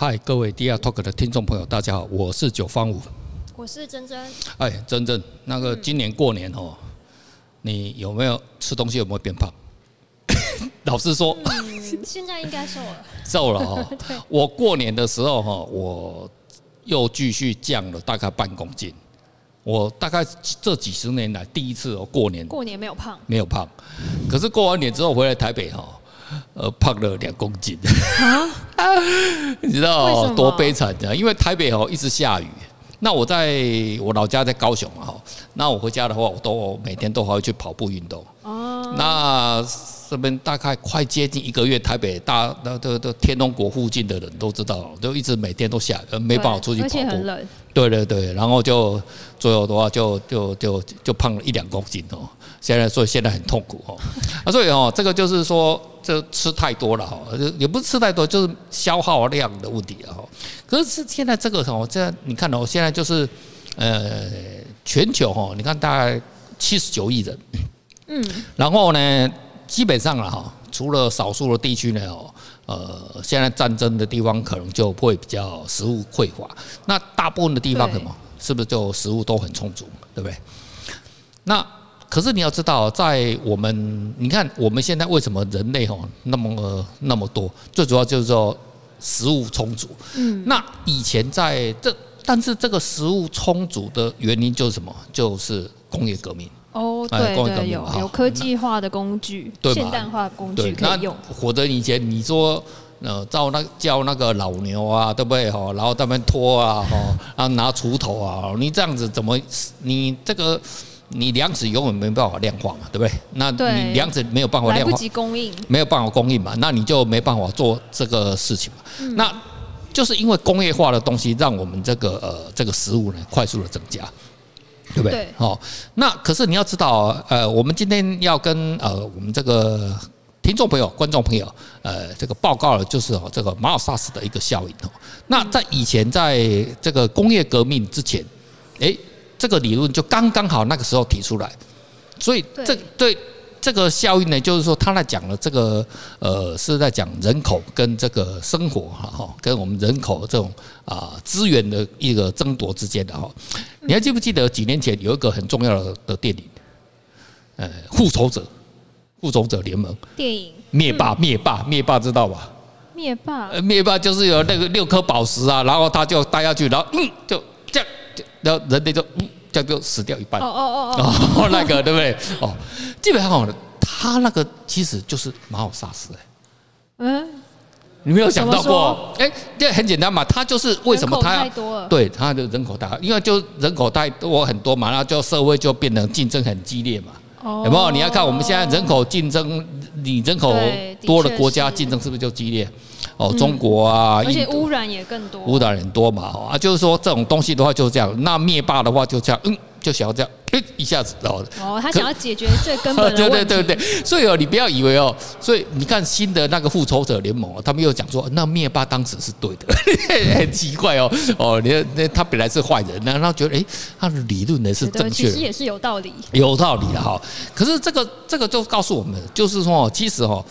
嗨，各位 DR Talk 的听众朋友，大家好，我是九方五，我是珍珍。哎，珍珍，那个今年过年哦，你有没有吃东西？有没有变胖？老实说，嗯，现在应该瘦了，瘦了哦。我过年的时候哈，我又继续降了大概半公斤。我大概这几十年来第一次哦，过年过年没有胖，没有胖。可是过完年之后回来台北哈。呃，胖了两公斤啊！你知道多悲惨的？因为台北哦一直下雨。那我在我老家在高雄嘛哈，那我回家的话，我都每天都还会去跑步运动。哦。那这边大概快接近一个月，台北大那都都天龙国附近的人都知道，就一直每天都下雨，没办法出去跑步。对对对，然后就最后的话就就就就胖了一两公斤哦。现在所以现在很痛苦哦。啊，所以哦，这个就是说。这吃太多了哈，也不是吃太多，就是消耗量的问题啊。可是现在这个什么，这你看哦，现在就是呃，全球哈，你看大概七十九亿人，嗯，然后呢，基本上了哈，除了少数的地区呢，哦，呃，现在战争的地方可能就会比较食物匮乏，那大部分的地方什么，是不是就食物都很充足，对不对？那可是你要知道，在我们你看我们现在为什么人类哦那么那么多，最主要就是说食物充足。嗯。那以前在这，但是这个食物充足的原因就是什么？就是工业革命。哦，对对，有有科技化的工具，现代化工具可以用。或者以前你说呃，照那叫那个老牛啊，对不对？哈，然后他们拖啊，哈，然后拿锄头啊，你这样子怎么你这个？你粮食永远没办法量化嘛，对不对？那你粮食没有办法量化，来不及供应，没有办法供应嘛，那你就没办法做这个事情嘛。嗯、那就是因为工业化的东西，让我们这个呃这个食物呢快速的增加，对不对？好对，那可是你要知道，呃，我们今天要跟呃我们这个听众朋友、观众朋友，呃，这个报告的就是哦这个马尔萨斯的一个效应哦。那在以前，在这个工业革命之前，诶。这个理论就刚刚好那个时候提出来，所以这对这个效应呢，就是说他在讲了这个呃是在讲人口跟这个生活哈哈，跟我们人口这种啊资源的一个争夺之间的哈。你还记不记得几年前有一个很重要的电影，呃，复仇者，复仇者联盟。电影，灭霸，灭霸，灭霸知道吧？灭霸，灭霸就是有那个六颗宝石啊，然后他就带下去，然后嗯就这样。然后人类就嗯，这样就死掉一半。哦哦哦哦，那个对不对？哦，基本上他那个其实就是马尔萨斯哎。嗯，你没有想到过？哎，这很简单嘛，他就是为什么他要对他的人口大，因为就人口太多很多嘛，然后就社会就变得竞争很激烈嘛。哦，有没有？你要看我们现在人口竞争，你人口多的国家竞争是不是就激烈？哦，中国啊，而且污染也更多，污染很多嘛，啊，就是说这种东西的话就是这样。那灭霸的话就这样，嗯，就想要这样，哎，一下子哦。哦，他想要解决最根本的 问题。对对对对，所以哦，你不要以为哦，所以你看新的那个复仇者联盟，他们又讲说，那灭霸当时是对的，很奇怪哦。哦，你那他本来是坏人，然后觉得哎，他的理论呢是正确的，其实也是有道理，有道理的哈。可是这个这个就告诉我们，就是说，其实哦。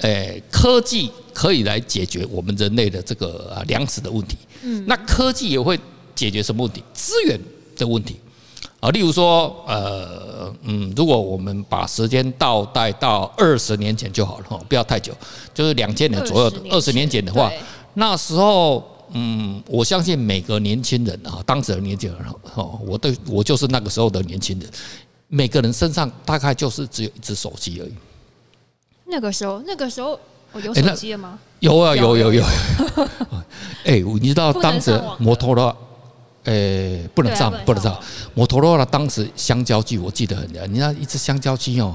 诶，科技可以来解决我们人类的这个啊粮食的问题。嗯，那科技也会解决什么问题？资源的问题啊。例如说，呃，嗯，如果我们把时间倒带到二十年前就好了哈，不要太久，就是两千年左右的二十年前的话，那时候，嗯，我相信每个年轻人啊，当时的年轻人哦，我对我就是那个时候的年轻人，每个人身上大概就是只有一只手机而已。那个时候，那个时候我有手机了吗？有啊，有有有。哎，你知道当时摩托罗拉，哎，不能上，不能上。摩托罗拉当时香蕉机，我记得很清楚。你知道一只香蕉机哦，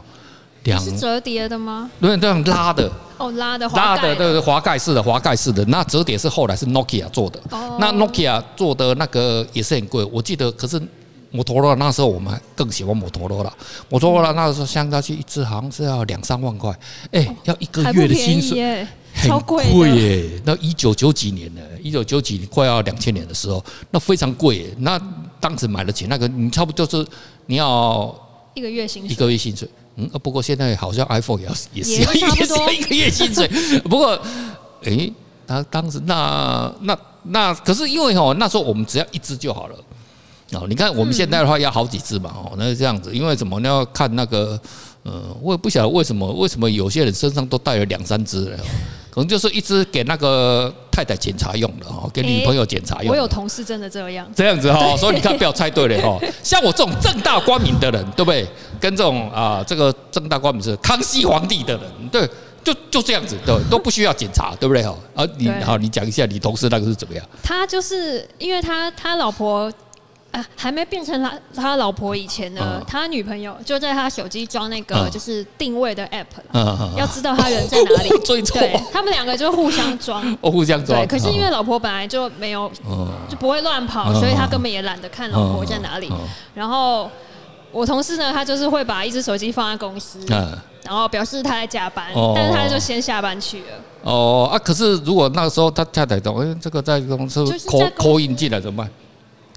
两是折叠的吗？对，这样拉的。哦，拉的，拉的，对对，滑盖式的，滑盖式的。那折叠是后来是 Nokia 做的。哦。那 Nokia 做的那个也是很贵，我记得。可是。摩托罗拉那时候我们更喜欢摩托罗拉，摩托罗拉那时候香蕉机一支好像是要两三万块，哎，要一个月的薪水，很贵耶。那一九九几年呢？一九九几年快要两千年的时候，那非常贵耶。那当时买得起那个，你差不多就是你要一个月薪水，一个月薪水。嗯，不过现在好像 iPhone 也要也是要也是要一个月薪水。不过，哎。那当时那那那可是因为哦，那时候我们只要一只就好了。哦，你看我们现在的话要好几只嘛，哦，那是这样子，因为什么？你要看那个，呃，我也不晓得为什么，为什么有些人身上都带了两三只了，可能就是一只给那个太太检查用的哦，给女朋友检查用。我有同事真的这样，这样子哈，所以你看不要猜对了哈。像我这种正大光明的人，对不对？跟这种啊，这个正大光明是康熙皇帝的人，对，就就这样子，对，都不需要检查，对不对哈？啊，你好，你讲一下你同事那个是怎么样？他就是因为他他老婆。啊，还没变成他他老婆以前呢，他女朋友就在他手机装那个就是定位的 app 了，要知道他人在哪里。对，他们两个就互相装。哦，互相装。对，可是因为老婆本来就没有，就不会乱跑，所以他根本也懒得看老婆在哪里。然后我同事呢，他就是会把一只手机放在公司，然后表示他在加班，但是他就先下班去了。哦啊，可是如果那个时候他太太懂，哎，这个在公司 call call in 进来怎么办？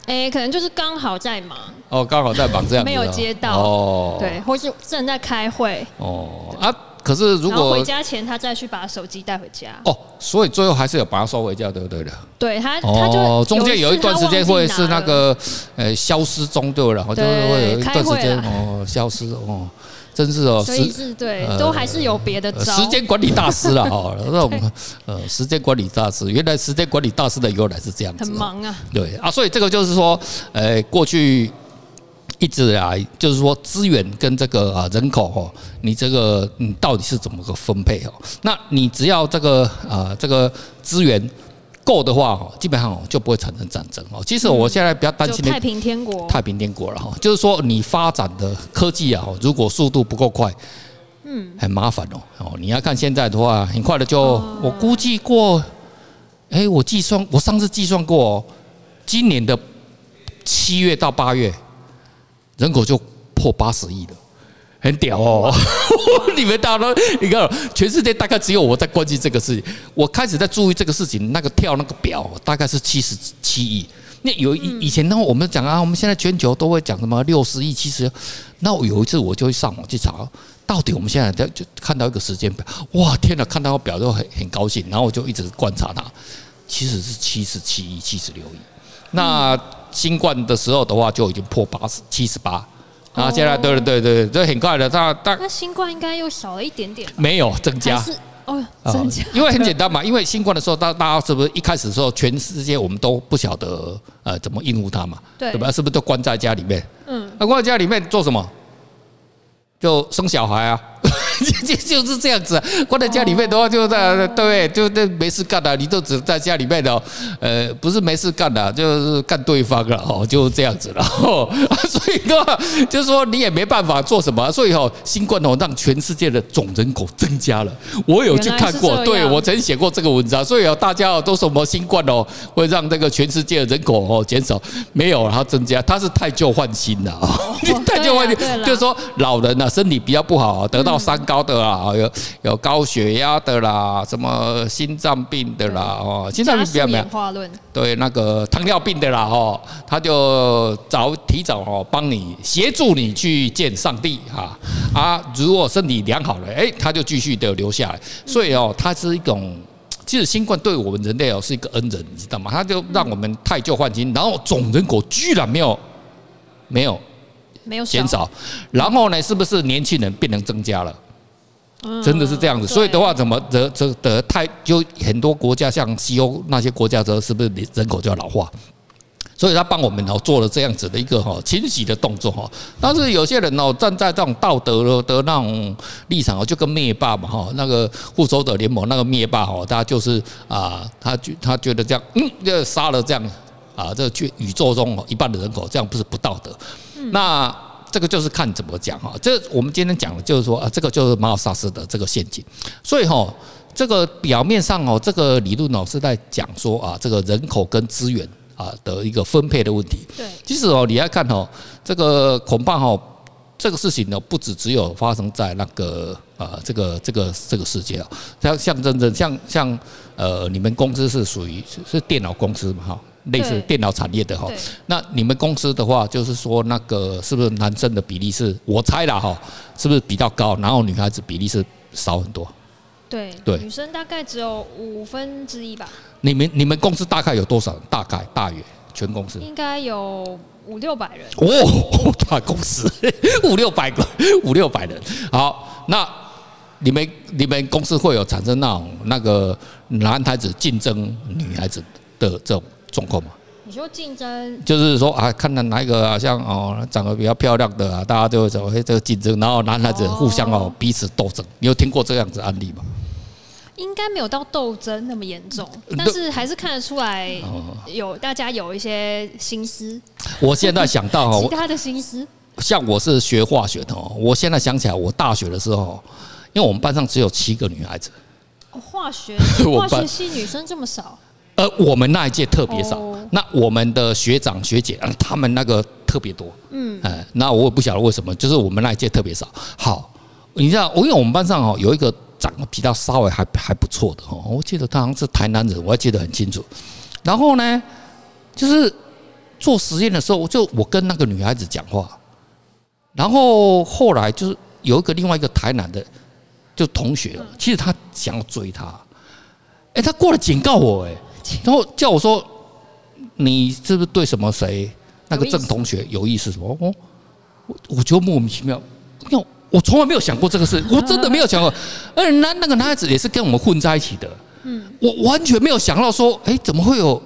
哎、欸，可能就是刚好在忙。哦，刚好在忙这样子，没有接到。哦，对，或是正在开会。哦。啊。可是如果回家前他再去把手机带回家。哦，所以最后还是有把它收回家，对不对的？对他，他就中间有一段时间会是那个呃消失中，对了，就是会有一段时间哦消失哦。真是哦，所以是对，都还是有别的招。时间管理大师了哈，那我们呃，时间管理大师，原来时间管理大师的由来是这样子。很忙啊。对啊，所以这个就是说，呃，过去一直以来就是说资源跟这个啊人口哈，你这个你到底是怎么个分配哦？那你只要这个啊这个资源。够的话，基本上就不会产生战争哦。其实我现在比较担心的太平天国，太平天国了哈。就是说，你发展的科技啊，如果速度不够快，嗯，很麻烦哦。哦，你要看现在的话，很快的就，我估计过，哎，我计算，我上次计算过，今年的七月到八月，人口就破八十亿了。很屌哦！你们大家都，你看，全世界大概只有我在关心这个事情。我开始在注意这个事情，那个跳那个表大概是七十七亿。那有以以前呢，我们讲啊，我们现在全球都会讲什么六十亿、七十。那我有一次我就会上网去查，到底我们现在在就看到一个时间表，哇，天哪！看到个表就很很高兴，然后我就一直观察它，其实是七十七亿、七十六亿。那新冠的时候的话，就已经破八十七十八。啊，现在对对对对，这很快的。大大那新冠应该又少了一点点，没有增加，是哦，增加。因为很简单嘛，因为新冠的时候，大大家是不是一开始的时候，全世界我们都不晓得呃怎么应付它嘛，对吧？是不是都关在家里面？嗯，那关在家里面做什么？就生小孩啊。就 就是这样子，关在家里面的话，就在对，就那没事干的，你都只在家里面的，呃，不是没事干的，就是干对方了哦，就这样子了哦。所以的话，就是说你也没办法做什么。所以哦，新冠哦让全世界的总人口增加了。我有去看过，对我曾写过这个文章。所以哦，大家哦都什么新冠哦会让这个全世界的人口哦减少？没有，然后增加，它是太旧换新的啊，汰旧换新，就是说老人呢身体比较不好，得到三。高的啦，有有高血压的啦，什么心脏病的啦，哦，心脏病比较没有，对，那个糖尿病的啦，哦，他就早提早哦，帮你协助你去见上帝哈。啊，如果身体良好了，哎，他就继续的留下来，所以哦，它是一种，其实新冠对我们人类哦是一个恩人，你知道吗？他就让我们太旧换新，然后总人口居然没有没有没有减少，然后呢，是不是年轻人变成增加了？真的是这样子，所以的话，怎么得这得太就很多国家像西欧那些国家，则是不是人口就要老化？所以他帮我们哦做了这样子的一个哈清洗的动作哈。但是有些人哦站在这种道德的那种立场哦，就跟灭霸嘛哈，那个复仇者联盟那个灭霸哦，他就是啊，他觉他觉得这样嗯，就杀了这样啊，这去宇宙中一半的人口，这样不是不道德？那。这个就是看怎么讲哈，这我们今天讲的就是说啊，这个就是马尔萨斯的这个陷阱。所以哈，这个表面上哦，这个理论哦是在讲说啊，这个人口跟资源啊的一个分配的问题。对，其实哦，你要看哦，这个恐怕哈，这个事情呢，不只只有发生在那个啊，这个这个这个世界啊，像像真正像像呃，你们公司是属于是电脑公司嘛哈。类似电脑产业的哈，那你们公司的话，就是说那个是不是男生的比例是，我猜了哈，是不是比较高，然后女孩子比例是少很多？对对，女生大概只有五分之一吧。你们你们公司大概有多少？大概大约全公司应该有五六百人。哦，大公司 五六百个，五六百人。好，那你们你们公司会有产生那种那个男孩子竞争女孩子的这种状况嘛？你说竞争，就是说啊，看到哪一个啊，像哦长得比较漂亮的啊，大家就会说哎，这个竞争，然后男孩子互相哦彼此斗争。你有听过这样子案例吗？应该没有到斗争那么严重，但是还是看得出来有大家有一些心思。我现在想到 哦，其他的心思，像我是学化学的哦，我现在想起来，我大学的时候，因为我们班上只有七个女孩子。哦，化学 化学系女生这么少。呃，我们那一届特别少，那我们的学长学姐，他们那个特别多。嗯，哎，那我也不晓得为什么，就是我们那一届特别少。好，你知道，我因为我们班上哦有一个长得比较稍微还还不错的哦，我记得他好像是台南人，我还记得很清楚。然后呢，就是做实验的时候，就我跟那个女孩子讲话，然后后来就是有一个另外一个台南的就同学，其实他想要追她，哎，他过来警告我，哎。然后叫我说：“你是不是对什么谁那个郑同学有意思？什么？哦，我我觉得莫名其妙，因为我从来没有想过这个事，我真的没有想过。而且那那个男孩子也是跟我们混在一起的，嗯，我完全没有想到说，哎，怎么会有？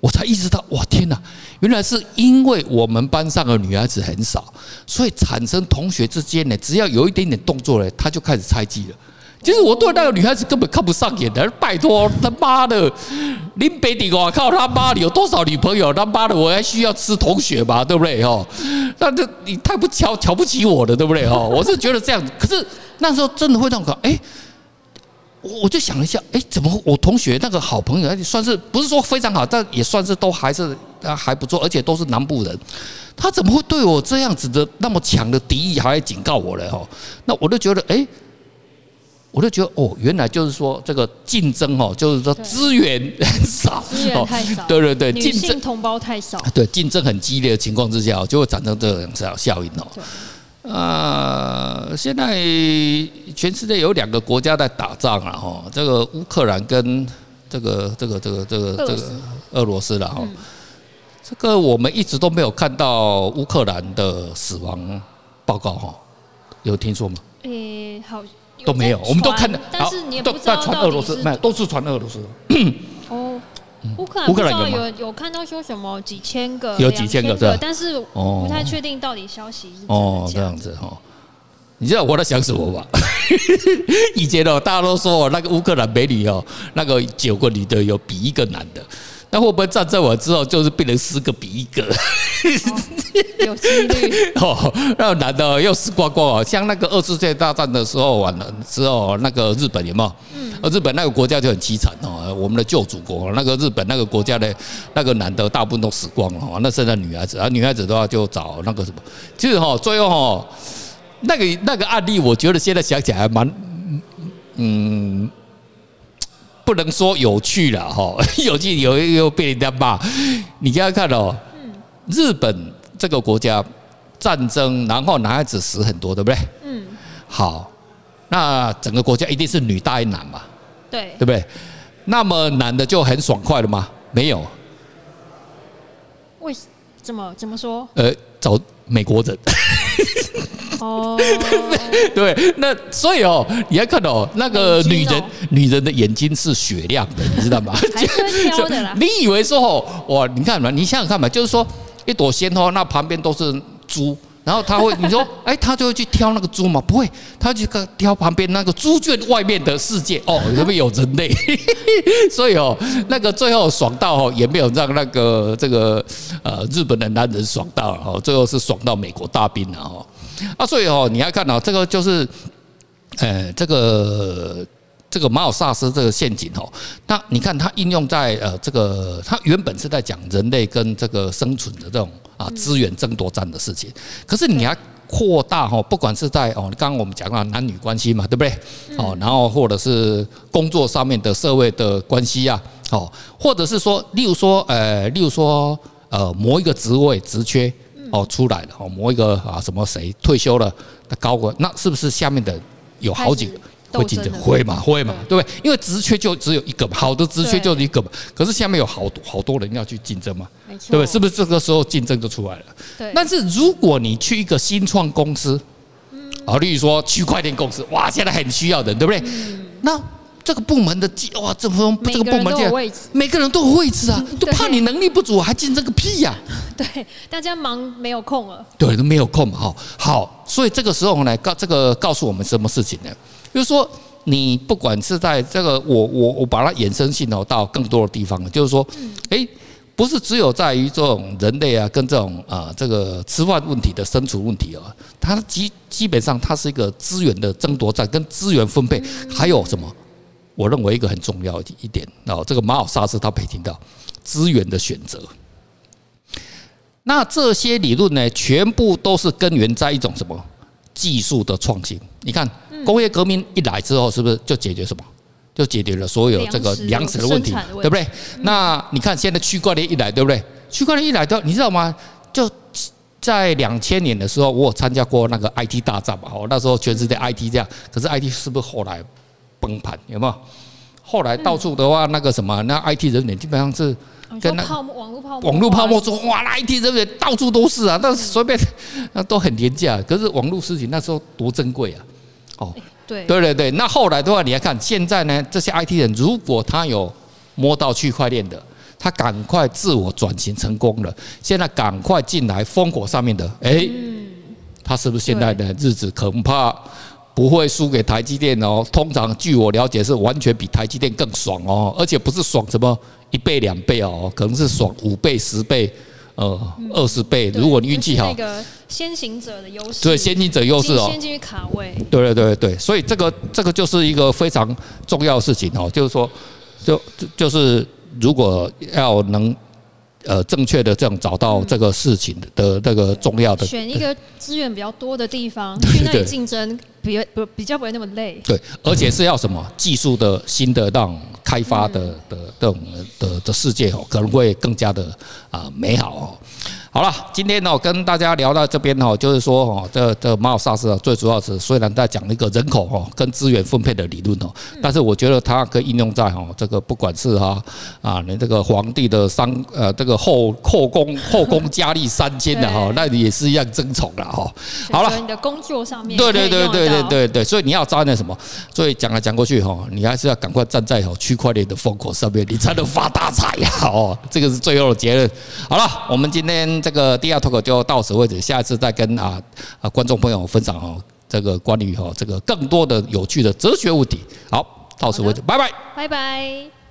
我才意识到，哇，天哪！原来是因为我们班上的女孩子很少，所以产生同学之间呢，只要有一点点动作呢，他就开始猜忌了。”其实我对那个女孩子根本看不上眼的，拜托他妈的，林北迪我靠他妈，你有多少女朋友？他妈的，我还需要吃同学吗？对不对？哈，那这你太不瞧瞧不起我了，对不对？哈，我是觉得这样子。可是那时候真的会让我，哎，我就想了一下，哎，怎么我同学那个好朋友，而且算是不是说非常好，但也算是都还是还不错，而且都是南部人，他怎么会对我这样子的那么强的敌意，还来警告我嘞？哈，那我就觉得，哎。我就觉得哦，原来就是说这个竞争哦，就是说资源很 少，资源太少，对对对，竞争同胞太少，对，竞争很激烈的情况之下，就会产生这种效应哦。呃，现在全世界有两个国家在打仗了哈，这个乌克兰跟这个这个这个这个这个俄罗斯了哈。这个我们一直都没有看到乌克兰的死亡报告哈，有听说吗？诶，好。都没有，我们都看到，但是你也不知道传俄罗斯，没有，都是传俄罗斯。哦，乌克兰乌克兰有有看到说什么几千个，有几千个对，但是不太确定到底消息是哦这样子哈。你知道我在想什么吧？以前哦，大家都说那个乌克兰美女哦，那个九个女的有比一个男的。那会不会战争完之后就是变成十个比一个？有几率 哦，那男的又死光光哦，像那个二次世界大战的时候完了之后，那个日本有没有？嗯，日本那个国家就很凄惨哦，我们的旧祖国那个日本那个国家的那个男的大部分都死光了哦，那剩下女孩子啊，女孩子的话就找那个什么，其实哈，最后哈，那个那个案例，我觉得现在想起来还蛮嗯。不能说有趣了哈，有趣有又被人家骂。你现在看哦，日本这个国家战争，然后男孩子死很多，对不对？嗯。好，那整个国家一定是女大于男嘛？对。对不对？那么男的就很爽快了吗？没有。为怎么怎么说？呃，找美国人。哦，对，那所以哦，你要看哦，那个女人，女人的眼睛是雪亮的，你知道吗？你以为说哦，哇，你看嘛，你想想看嘛，就是说一朵鲜花，那旁边都是猪，然后他会，你说，哎，他就会去挑那个猪嘛？不会，他去挑旁边那个猪圈外面的世界。哦，里面有人类，所以哦，那个最后爽到哦，也没有让那个这个呃日本的男人爽到了哦，最后是爽到美国大兵了哦。啊，所以哦，你要看到这个就是，呃，这个这个马尔萨斯这个陷阱哦，那你看它应用在呃这个，它原本是在讲人类跟这个生存的这种啊资源争夺战的事情，可是你要扩大哈，不管是在哦，刚刚我们讲到男女关系嘛，对不对？哦，然后或者是工作上面的社会的关系啊，哦，或者是说，例如说，呃，例如说，呃，某一个职位职缺。哦，出来了哦，某一个啊什么谁退休了的高管，那是不是下面的有好几个会竞争，会嘛会嘛，对不对？因为职缺就只有一个嘛，好的职缺就一个嘛。可是下面有好多好多人要去竞争嘛，对不对？是不是这个时候竞争就出来了？对。但是如果你去一个新创公司，啊，例如说区块链公司，哇，现在很需要人，对不对？那这个部门的哇，这部这个部门这样，每个人都有位置啊，都怕你能力不足，还竞争个屁呀！对，大家忙没有空了。对，都没有空嘛，哈。好，所以这个时候呢，告这个告诉我们什么事情呢？就是说，你不管是在这个，我我我把它衍生性哦，到更多的地方了，就是说，哎，不是只有在于这种人类啊，跟这种啊这个吃饭问题的生存问题啊，它基基本上它是一个资源的争夺战，跟资源分配，还有什么？我认为一个很重要一点哦，这个马尔萨斯他可以听到资源的选择。那这些理论呢，全部都是根源在一种什么技术的创新？你看，工业革命一来之后，是不是就解决什么？就解决了所有这个粮食的问题，对不对？那你看现在区块链一来，对不对？区块链一来的，你知道吗？就在两千年的时候，我有参加过那个 IT 大战嘛，哦，那时候全世界 IT 这样，可是 IT 是不是后来崩盘？有没有？后来到处的话，那个什么，那 IT 人员基本上是。跟那网络泡沫，网络泡沫说哇那，IT 人员到处都是啊，但是随便 那都很廉价。可是网络事情那时候多珍贵啊！哦，对对对对。那后来的话，你来看现在呢，这些 IT 人如果他有摸到区块链的，他赶快自我转型成功了，现在赶快进来烽火上面的，哎，他是不是现在的日子恐怕不会输给台积电哦？通常据我了解是完全比台积电更爽哦，而且不是爽什么。一倍两倍哦，可能是爽五倍十倍，呃，二十倍。如果你运气好，那个先行者的优势，对，先行者优势哦，先进去卡位。对对对对，所以这个这个就是一个非常重要的事情哦，就是说，就就就是如果要能。呃，正确的这样找到这个事情的那个重要的，选一个资源比较多的地方 去那里竞争，比不比较不会那么累。对，而且是要什么技术的新的让开发的的这种的的世界哦，可能会更加的啊美好哦。好了，今天呢，跟大家聊到这边哦，就是说哦，这这马尔萨斯啊最主要是虽然在讲一个人口哦跟资源分配的理论哦，但是我觉得它可以应用在哦这个不管是哈啊你这个皇帝的三呃这个后后宫 后宫佳丽三千的哈，那也是一样争宠了哈。好了，你的工作上面对对对对对对对，所以你要站在什么？所以讲来讲过去哈，你还是要赶快站在哦区块链的风口上面，你才能发大财呀！哦，这个是最后的结论。好了，我们今天。这个第二 talk 就到此为止，下一次再跟啊啊观众朋友分享哦，这个关于哦这个更多的有趣的哲学问题。好，到此为止，拜拜，拜拜。